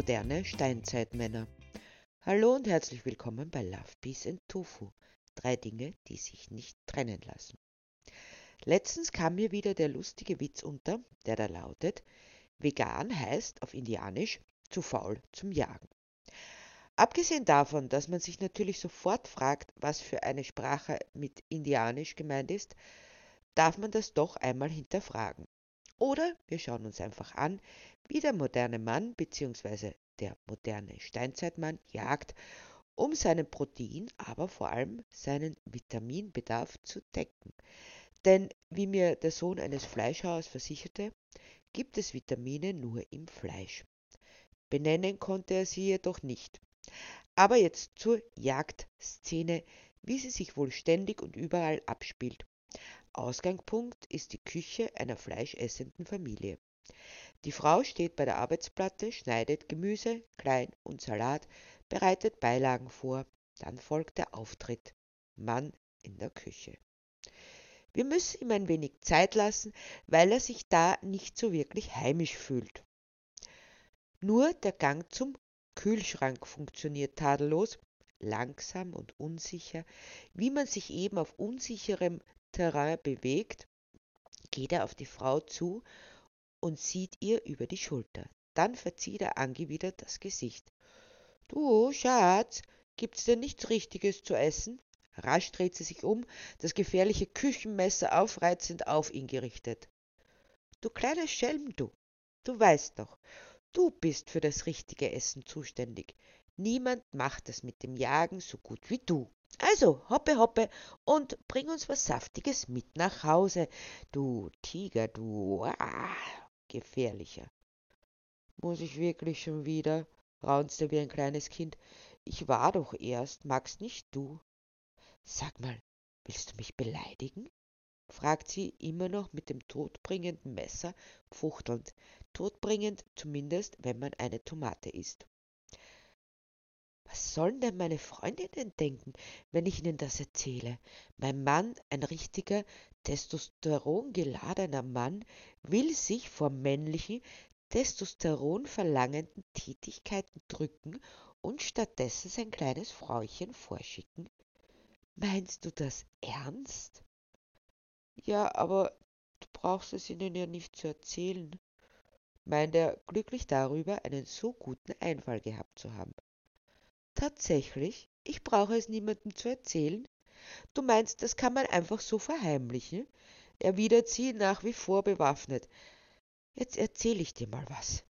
Moderne Steinzeitmänner. Hallo und herzlich willkommen bei Love, Peace and Tofu. Drei Dinge, die sich nicht trennen lassen. Letztens kam mir wieder der lustige Witz unter, der da lautet, vegan heißt auf Indianisch zu faul zum Jagen. Abgesehen davon, dass man sich natürlich sofort fragt, was für eine Sprache mit Indianisch gemeint ist, darf man das doch einmal hinterfragen. Oder wir schauen uns einfach an, wie der moderne Mann bzw. der moderne Steinzeitmann jagt, um seinen Protein, aber vor allem seinen Vitaminbedarf zu decken. Denn wie mir der Sohn eines Fleischhauers versicherte, gibt es Vitamine nur im Fleisch. Benennen konnte er sie jedoch nicht. Aber jetzt zur Jagdszene, wie sie sich wohl ständig und überall abspielt. Ausgangspunkt ist die Küche einer fleischessenden Familie. Die Frau steht bei der Arbeitsplatte, schneidet Gemüse, Klein und Salat, bereitet Beilagen vor. Dann folgt der Auftritt. Mann in der Küche. Wir müssen ihm ein wenig Zeit lassen, weil er sich da nicht so wirklich heimisch fühlt. Nur der Gang zum Kühlschrank funktioniert tadellos, langsam und unsicher, wie man sich eben auf unsicherem Terrain bewegt, geht er auf die Frau zu und sieht ihr über die Schulter. Dann verzieht er angewidert das Gesicht. Du, Schatz, gibt's denn nichts Richtiges zu essen? Rasch dreht sie sich um, das gefährliche Küchenmesser aufreizend auf ihn gerichtet. Du kleiner Schelm, du. Du weißt doch, du bist für das richtige Essen zuständig. Niemand macht das mit dem Jagen so gut wie du. Also, hoppe, hoppe und bring uns was Saftiges mit nach Hause. Du Tiger, du ah, gefährlicher. Muss ich wirklich schon wieder? raunzte wie ein kleines Kind. Ich war doch erst, magst nicht du? Sag mal, willst du mich beleidigen? fragt sie immer noch mit dem todbringenden Messer, fuchtelnd. Todbringend zumindest, wenn man eine Tomate isst. Was sollen denn meine Freundinnen denken, wenn ich ihnen das erzähle? Mein Mann, ein richtiger testosterongeladener Mann, will sich vor männlichen, Testosteron verlangenden Tätigkeiten drücken und stattdessen sein kleines Frauchen vorschicken? Meinst du das ernst? Ja, aber du brauchst es ihnen ja nicht zu erzählen, meint er glücklich darüber, einen so guten Einfall gehabt zu haben. Tatsächlich? Ich brauche es niemandem zu erzählen? Du meinst, das kann man einfach so verheimlichen? erwidert sie nach wie vor bewaffnet. Jetzt erzähl ich dir mal was.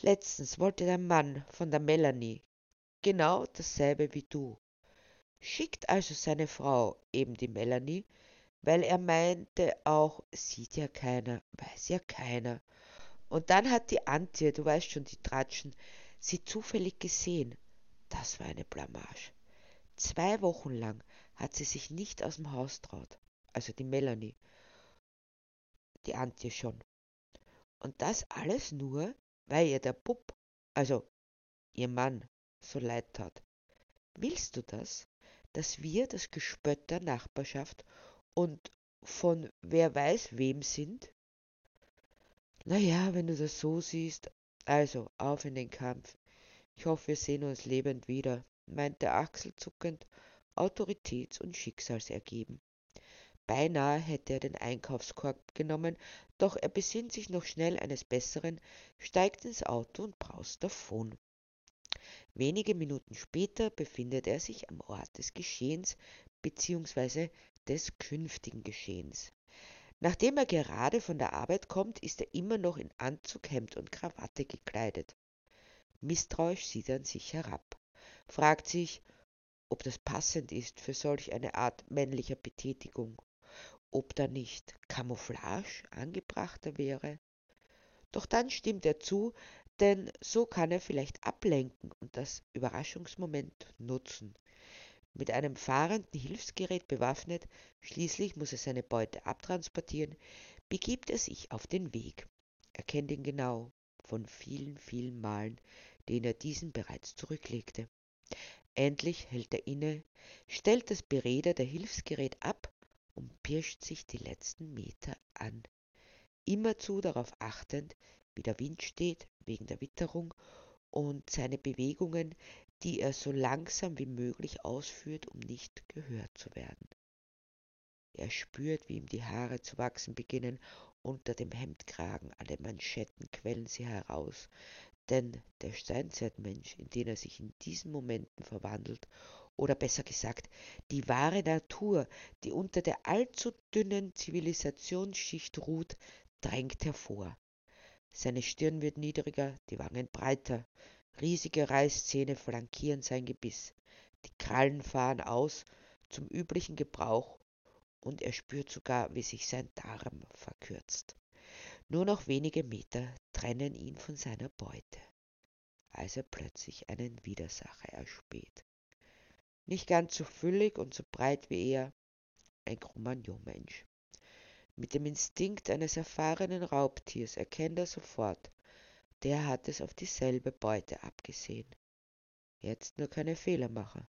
Letztens wollte der Mann von der Melanie genau dasselbe wie du. Schickt also seine Frau, eben die Melanie, weil er meinte auch, sieht ja keiner, weiß ja keiner. Und dann hat die Antje, du weißt schon, die Tratschen, sie zufällig gesehen das war eine Blamage. Zwei Wochen lang hat sie sich nicht aus dem Haus traut. Also die Melanie. Die Antje schon. Und das alles nur, weil ihr der Bub, also ihr Mann, so leid tat. Willst du das, dass wir das Gespött der Nachbarschaft und von wer weiß wem sind? Na ja, wenn du das so siehst, also auf in den Kampf. Ich hoffe, wir sehen uns lebend wieder, meinte Axel zuckend, autoritäts- und schicksalsergeben. Beinahe hätte er den Einkaufskorb genommen, doch er besinnt sich noch schnell eines Besseren, steigt ins Auto und braust davon. Wenige Minuten später befindet er sich am Ort des Geschehens bzw. des künftigen Geschehens. Nachdem er gerade von der Arbeit kommt, ist er immer noch in Anzug, Hemd und Krawatte gekleidet. Misstrauisch sieht er an sich herab, fragt sich, ob das passend ist für solch eine Art männlicher Betätigung, ob da nicht Camouflage angebrachter wäre. Doch dann stimmt er zu, denn so kann er vielleicht ablenken und das Überraschungsmoment nutzen. Mit einem fahrenden Hilfsgerät bewaffnet, schließlich muss er seine Beute abtransportieren, begibt er sich auf den Weg. Er kennt ihn genau von vielen, vielen Malen den er diesen bereits zurücklegte. Endlich hält er inne, stellt das Beräder der Hilfsgerät ab und pirscht sich die letzten Meter an, immerzu darauf achtend, wie der Wind steht wegen der Witterung und seine Bewegungen, die er so langsam wie möglich ausführt, um nicht gehört zu werden. Er spürt, wie ihm die Haare zu wachsen beginnen, unter dem Hemdkragen, alle Manschetten quellen sie heraus, denn der Steinzeitmensch, in den er sich in diesen Momenten verwandelt, oder besser gesagt, die wahre Natur, die unter der allzu dünnen Zivilisationsschicht ruht, drängt hervor. Seine Stirn wird niedriger, die Wangen breiter, riesige Reißzähne flankieren sein Gebiss, die Krallen fahren aus zum üblichen Gebrauch und er spürt sogar, wie sich sein Darm verkürzt. Nur noch wenige Meter trennen ihn von seiner Beute, als er plötzlich einen Widersacher erspäht. Nicht ganz so füllig und so breit wie er, ein Cro-Magnon-Mensch. Mit dem Instinkt eines erfahrenen Raubtiers erkennt er sofort, der hat es auf dieselbe Beute abgesehen. Jetzt nur keine Fehler machen.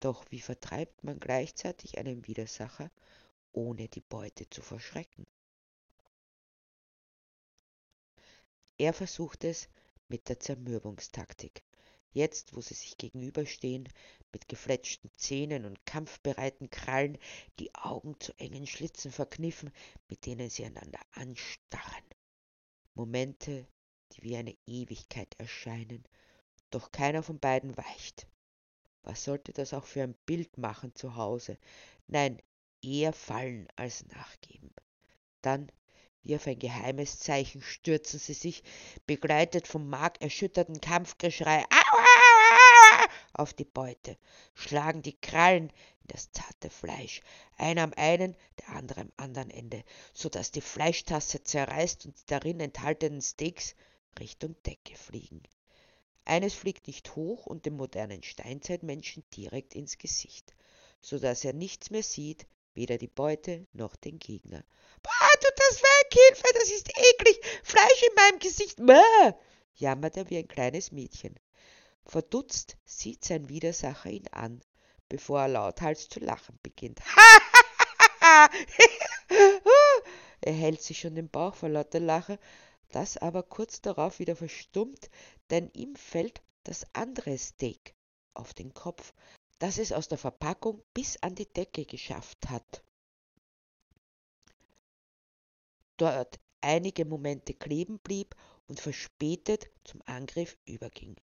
Doch wie vertreibt man gleichzeitig einen Widersacher, ohne die Beute zu verschrecken? Er versucht es mit der Zermürbungstaktik. Jetzt, wo sie sich gegenüberstehen, mit gefletschten Zähnen und kampfbereiten Krallen, die Augen zu engen Schlitzen verkniffen, mit denen sie einander anstarren. Momente, die wie eine Ewigkeit erscheinen, doch keiner von beiden weicht. Was sollte das auch für ein Bild machen zu Hause? Nein, eher fallen als nachgeben. Dann, wie auf ein geheimes Zeichen, stürzen sie sich, begleitet vom markerschütterten Kampfgeschrei, auf die Beute, schlagen die Krallen in das zarte Fleisch, einer am einen, der andere am anderen Ende, so dass die Fleischtasse zerreißt und die darin enthaltenen Steaks Richtung Decke fliegen. Eines fliegt nicht hoch und dem modernen Steinzeitmenschen direkt ins Gesicht, so dass er nichts mehr sieht, weder die Beute noch den Gegner. Boah, tut das weg, Hilfe, das ist eklig, Fleisch in meinem Gesicht, Mäh! jammert er wie ein kleines Mädchen. Verdutzt sieht sein Widersacher ihn an, bevor er lauthals zu lachen beginnt. er hält sich schon den Bauch vor lauter Lache, das aber kurz darauf wieder verstummt, denn ihm fällt das andere Steak auf den Kopf, das es aus der Verpackung bis an die Decke geschafft hat. Dort einige Momente kleben blieb und verspätet zum Angriff überging.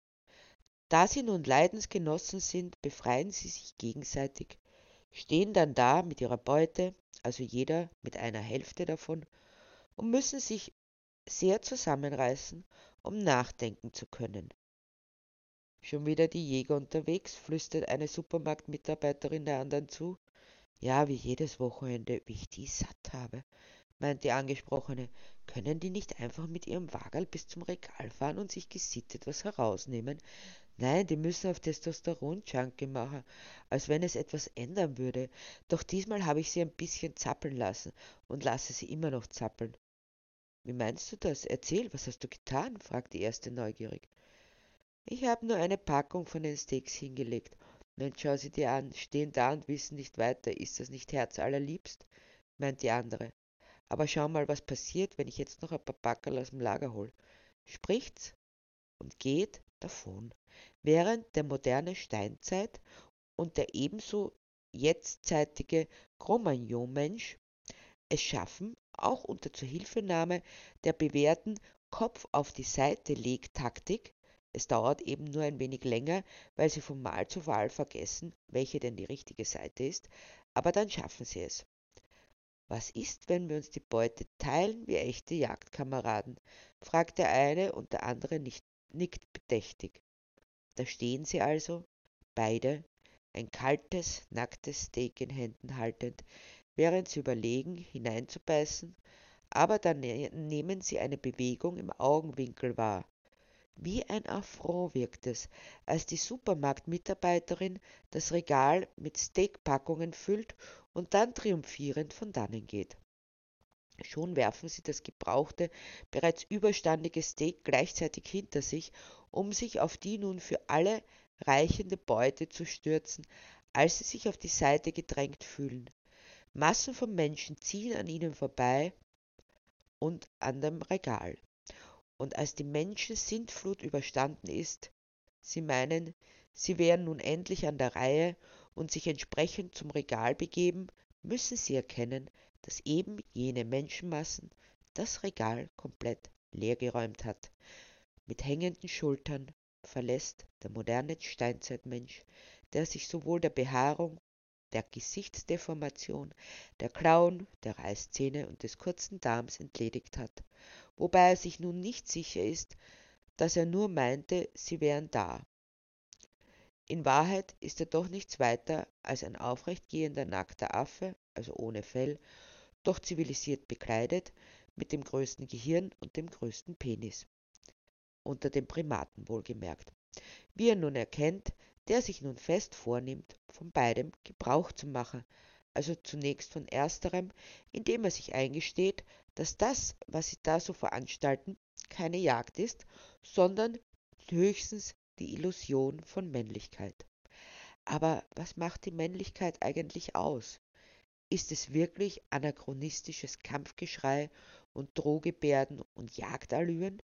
Da sie nun Leidensgenossen sind, befreien sie sich gegenseitig, stehen dann da mit ihrer Beute, also jeder mit einer Hälfte davon, und müssen sich sehr zusammenreißen, um nachdenken zu können. Schon wieder die Jäger unterwegs, flüstert eine Supermarktmitarbeiterin der anderen zu. Ja, wie jedes Wochenende, wie ich die satt habe, meint die Angesprochene. Können die nicht einfach mit ihrem Wagerl bis zum Regal fahren und sich gesittet was herausnehmen? Nein, die müssen auf Testosteron-Junkie machen, als wenn es etwas ändern würde. Doch diesmal habe ich sie ein bisschen zappeln lassen und lasse sie immer noch zappeln. Wie meinst du das? Erzähl, was hast du getan? fragt die erste neugierig. Ich habe nur eine Packung von den Steaks hingelegt. Mensch, schau sie dir an, stehen da und wissen nicht weiter. Ist das nicht herzallerliebst? meint die andere. Aber schau mal, was passiert, wenn ich jetzt noch ein paar Packerl aus dem Lager hol. Spricht's und geht davon, während der moderne Steinzeit und der ebenso jetztzeitige Cro-Magnon-Mensch es schaffen, auch unter Zuhilfenahme der bewährten Kopf auf die Seite Legtaktik, es dauert eben nur ein wenig länger, weil sie von Mal zu Mal vergessen, welche denn die richtige Seite ist, aber dann schaffen sie es. Was ist, wenn wir uns die Beute teilen wie echte Jagdkameraden? fragt der eine und der andere nicht, nickt bedächtig. Da stehen sie also, beide, ein kaltes, nacktes Steak in Händen haltend, während sie überlegen, hineinzubeißen, aber dann ne-, nehmen sie eine Bewegung im Augenwinkel wahr. Wie ein Affront wirkt es, als die Supermarktmitarbeiterin das Regal mit Steakpackungen füllt und dann triumphierend von dannen geht. Schon werfen sie das gebrauchte, bereits überstandige Steak gleichzeitig hinter sich, um sich auf die nun für alle reichende Beute zu stürzen, als sie sich auf die Seite gedrängt fühlen. Massen von Menschen ziehen an ihnen vorbei und an dem Regal. Und als die Menschen-Sintflut überstanden ist, sie meinen, sie wären nun endlich an der Reihe und sich entsprechend zum Regal begeben, müssen sie erkennen, dass eben jene Menschenmassen das Regal komplett leergeräumt hat. Mit hängenden Schultern verlässt der moderne Steinzeitmensch, der sich sowohl der Behaarung, der Gesichtsdeformation, der Klauen, der Reißzähne und des kurzen Darms entledigt hat, wobei er sich nun nicht sicher ist, dass er nur meinte, sie wären da. In Wahrheit ist er doch nichts weiter als ein aufrechtgehender nackter Affe, also ohne Fell, doch zivilisiert bekleidet, mit dem größten Gehirn und dem größten Penis. Unter den Primaten wohlgemerkt. Wie er nun erkennt, der sich nun fest vornimmt, von beidem Gebrauch zu machen, also zunächst von ersterem, indem er sich eingesteht, dass das, was sie da so veranstalten, keine Jagd ist, sondern höchstens die Illusion von Männlichkeit. Aber was macht die Männlichkeit eigentlich aus? Ist es wirklich anachronistisches Kampfgeschrei und Drohgebärden und Jagdallüren?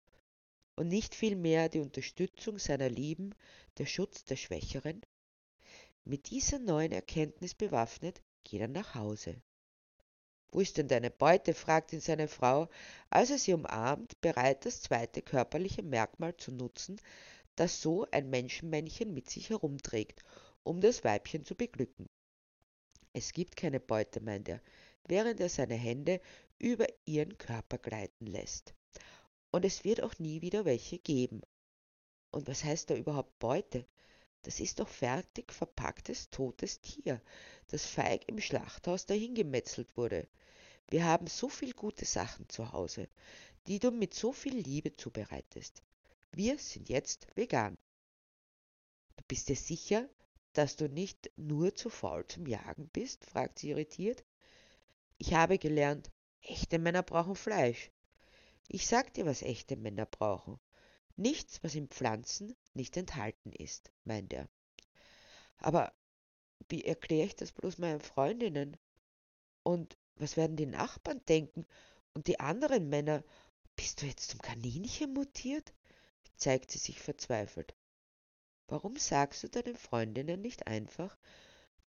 Und nicht vielmehr die Unterstützung seiner Lieben, der Schutz der Schwächeren? Mit dieser neuen Erkenntnis bewaffnet geht er nach Hause. Wo ist denn deine Beute? fragt ihn seine Frau, als er sie umarmt, bereit, das zweite körperliche Merkmal zu nutzen, das so ein Menschenmännchen mit sich herumträgt, um das Weibchen zu beglücken. Es gibt keine Beute, meint er, während er seine Hände über ihren Körper gleiten lässt. Und es wird auch nie wieder welche geben. Und was heißt da überhaupt Beute? Das ist doch fertig verpacktes totes Tier, das feig im Schlachthaus dahingemetzelt wurde. Wir haben so viel gute Sachen zu Hause, die du mit so viel Liebe zubereitest. Wir sind jetzt vegan. Du bist dir sicher, dass du nicht nur zu faul zum Jagen bist? fragt sie irritiert. Ich habe gelernt, echte Männer brauchen Fleisch. Ich sag dir, was echte Männer brauchen. Nichts, was in Pflanzen nicht enthalten ist, meint er. Aber wie erkläre ich das bloß meinen Freundinnen? Und was werden die Nachbarn denken und die anderen Männer? Bist du jetzt zum Kaninchen mutiert? zeigt sie sich verzweifelt. Warum sagst du deinen Freundinnen nicht einfach,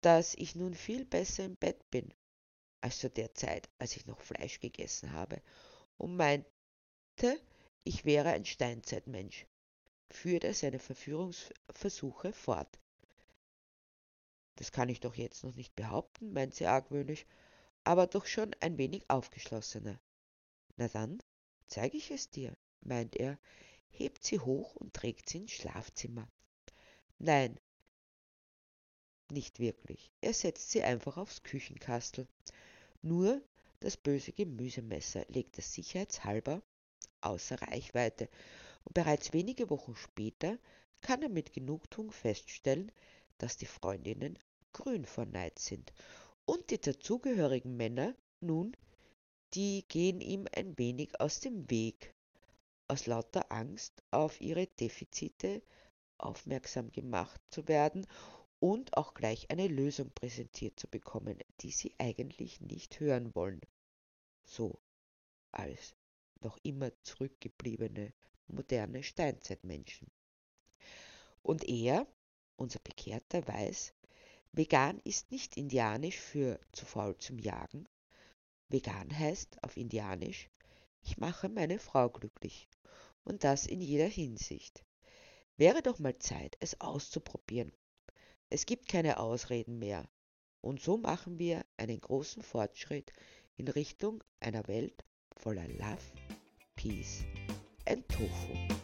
dass ich nun viel besser im Bett bin, als zu der Zeit, als ich noch Fleisch gegessen habe und meinte, ich wäre ein Steinzeitmensch, führte er seine Verführungsversuche fort. Das kann ich doch jetzt noch nicht behaupten, meint sie argwöhnisch, aber doch schon ein wenig aufgeschlossener. Na dann, zeige ich es dir, meint er, hebt sie hoch und trägt sie ins Schlafzimmer. Nein, nicht wirklich. Er setzt sie einfach aufs Küchenkastel. Nur das böse Gemüsemesser legt er sicherheitshalber außer Reichweite, und bereits wenige Wochen später kann er mit Genugtuung feststellen, dass die Freundinnen grün vor Neid sind und die dazugehörigen Männer nun, die gehen ihm ein wenig aus dem Weg, aus lauter Angst auf ihre Defizite aufmerksam gemacht zu werden und auch gleich eine Lösung präsentiert zu bekommen, die sie eigentlich nicht hören wollen. So als noch immer zurückgebliebene moderne Steinzeitmenschen. Und er, unser Bekehrter, weiß, vegan ist nicht indianisch für zu faul zum Jagen. Vegan heißt auf indianisch, ich mache meine Frau glücklich. Und das in jeder Hinsicht. Wäre doch mal Zeit, es auszuprobieren. Es gibt keine Ausreden mehr. Und so machen wir einen großen Fortschritt in Richtung einer Welt voller Love, Peace and Tofu.